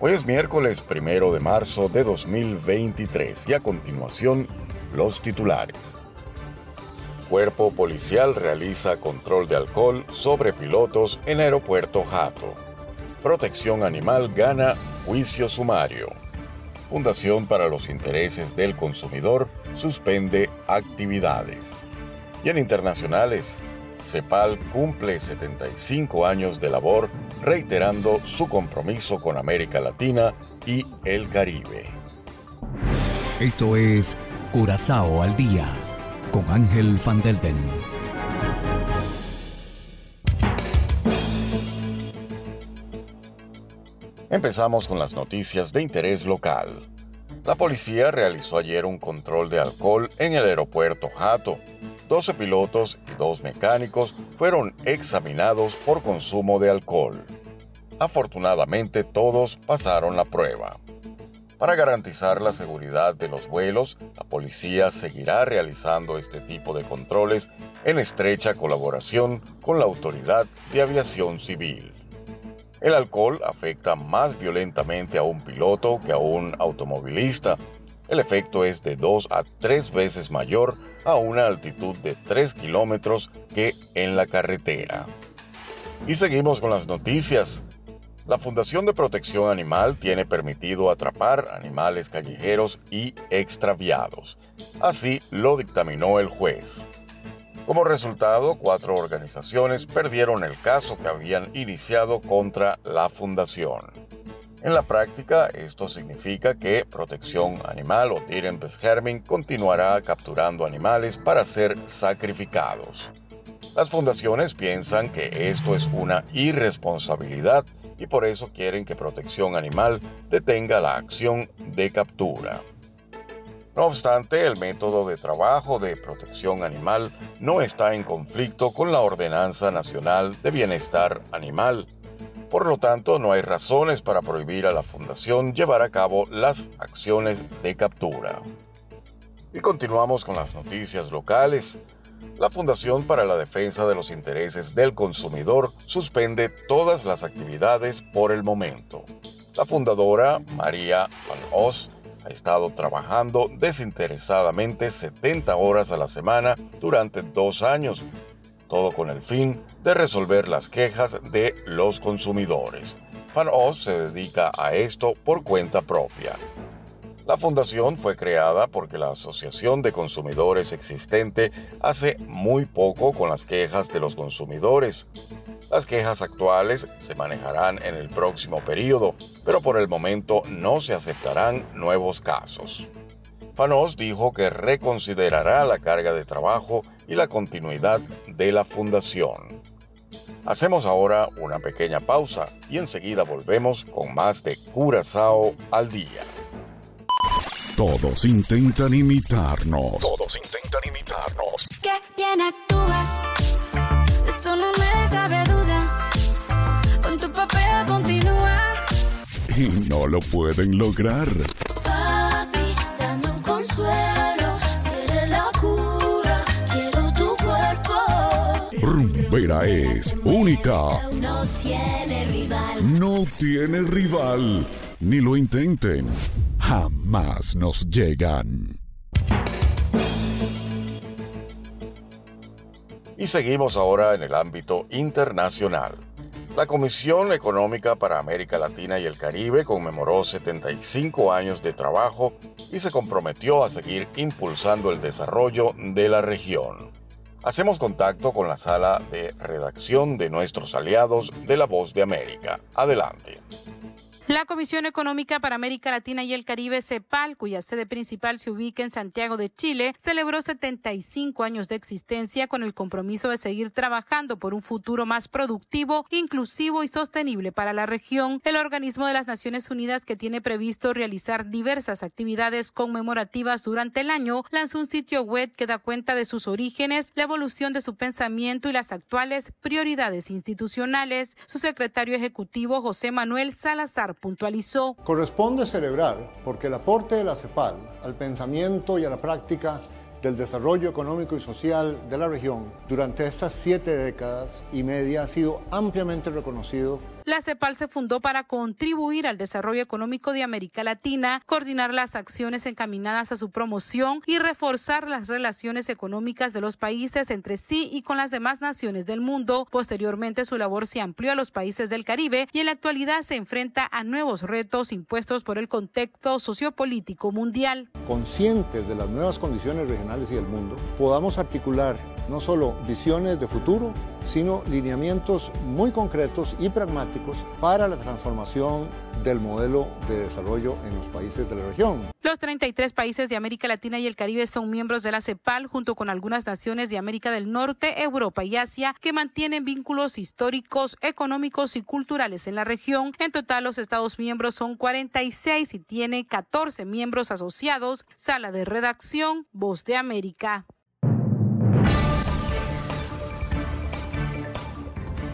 Hoy es miércoles primero de marzo de 2023 y a continuación los titulares. Cuerpo policial realiza control de alcohol sobre pilotos en aeropuerto Jato. Protección Animal gana juicio sumario. Fundación para los Intereses del Consumidor suspende actividades. Y en internacionales, CEPAL cumple 75 años de labor reiterando su compromiso con América Latina y el Caribe. Esto es Curazao al Día con Ángel Van Delden. Empezamos con las noticias de interés local. La policía realizó ayer un control de alcohol en el aeropuerto Jato 12 pilotos y dos mecánicos fueron examinados por consumo de alcohol. Afortunadamente todos pasaron la prueba. Para garantizar la seguridad de los vuelos, la policía seguirá realizando este tipo de controles en estrecha colaboración con la Autoridad de Aviación Civil. El alcohol afecta más violentamente a un piloto que a un automovilista, el efecto es de 2 a 3 veces mayor a una altitud de 3 kilómetros que en la carretera. Y seguimos con las noticias. La Fundación de Protección Animal tiene permitido atrapar animales callejeros y extraviados. Así lo dictaminó el juez. Como resultado, cuatro organizaciones perdieron el caso que habían iniciado contra la fundación. En la práctica, esto significa que Protección Animal o Dierenbescherming continuará capturando animales para ser sacrificados. Las fundaciones piensan que esto es una irresponsabilidad y por eso quieren que Protección Animal detenga la acción de captura. No obstante, el método de trabajo de protección animal no está en conflicto con la Ordenanza Nacional de Bienestar Animal, por lo tanto, no hay razones para prohibir a la Fundación llevar a cabo las acciones de captura. Y continuamos con las noticias locales. La Fundación para la Defensa de los Intereses del Consumidor suspende todas las actividades por el momento. La fundadora, María Van Os, ha estado trabajando desinteresadamente 70 horas a la semana durante dos años todo con el fin de resolver las quejas de los consumidores. FanOS se dedica a esto por cuenta propia. La fundación fue creada porque la Asociación de Consumidores existente hace muy poco con las quejas de los consumidores. Las quejas actuales se manejarán en el próximo periodo, pero por el momento no se aceptarán nuevos casos. Fanos dijo que reconsiderará la carga de trabajo y la continuidad de la fundación. Hacemos ahora una pequeña pausa y enseguida volvemos con más de Curazao al día. Todos intentan imitarnos. Todos intentan imitarnos. Qué bien actúas, eso no me cabe duda. Con tu papel continúa. Y no lo pueden lograr. Consuelo, la cura, quiero tu cuerpo. Rumbera es única. No tiene rival. No tiene rival. Ni lo intenten. Jamás nos llegan. Y seguimos ahora en el ámbito internacional. La Comisión Económica para América Latina y el Caribe conmemoró 75 años de trabajo y se comprometió a seguir impulsando el desarrollo de la región. Hacemos contacto con la sala de redacción de nuestros aliados de La Voz de América. Adelante. La Comisión Económica para América Latina y el Caribe, CEPAL, cuya sede principal se ubica en Santiago de Chile, celebró 75 años de existencia con el compromiso de seguir trabajando por un futuro más productivo, inclusivo y sostenible para la región. El organismo de las Naciones Unidas, que tiene previsto realizar diversas actividades conmemorativas durante el año, lanzó un sitio web que da cuenta de sus orígenes, la evolución de su pensamiento y las actuales prioridades institucionales. Su secretario ejecutivo, José Manuel Salazar puntualizó. Corresponde celebrar porque el aporte de la CEPAL al pensamiento y a la práctica del desarrollo económico y social de la región durante estas siete décadas y media ha sido ampliamente reconocido la CEPAL se fundó para contribuir al desarrollo económico de América Latina, coordinar las acciones encaminadas a su promoción y reforzar las relaciones económicas de los países entre sí y con las demás naciones del mundo. Posteriormente, su labor se amplió a los países del Caribe y en la actualidad se enfrenta a nuevos retos impuestos por el contexto sociopolítico mundial. Conscientes de las nuevas condiciones regionales y del mundo, podamos articular no solo visiones de futuro, sino lineamientos muy concretos y pragmáticos para la transformación del modelo de desarrollo en los países de la región. Los 33 países de América Latina y el Caribe son miembros de la CEPAL junto con algunas naciones de América del Norte, Europa y Asia que mantienen vínculos históricos, económicos y culturales en la región. En total, los Estados miembros son 46 y tiene 14 miembros asociados. Sala de redacción, Voz de América.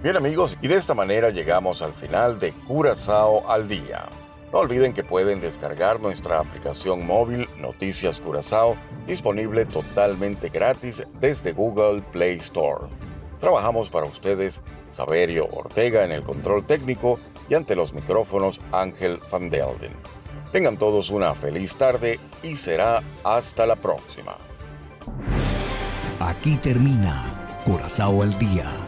Bien amigos, y de esta manera llegamos al final de Curazao al Día. No olviden que pueden descargar nuestra aplicación móvil Noticias Curazao, disponible totalmente gratis desde Google Play Store. Trabajamos para ustedes Saberio Ortega en el control técnico y ante los micrófonos Ángel Van Delden. Tengan todos una feliz tarde y será hasta la próxima. Aquí termina Curazao al Día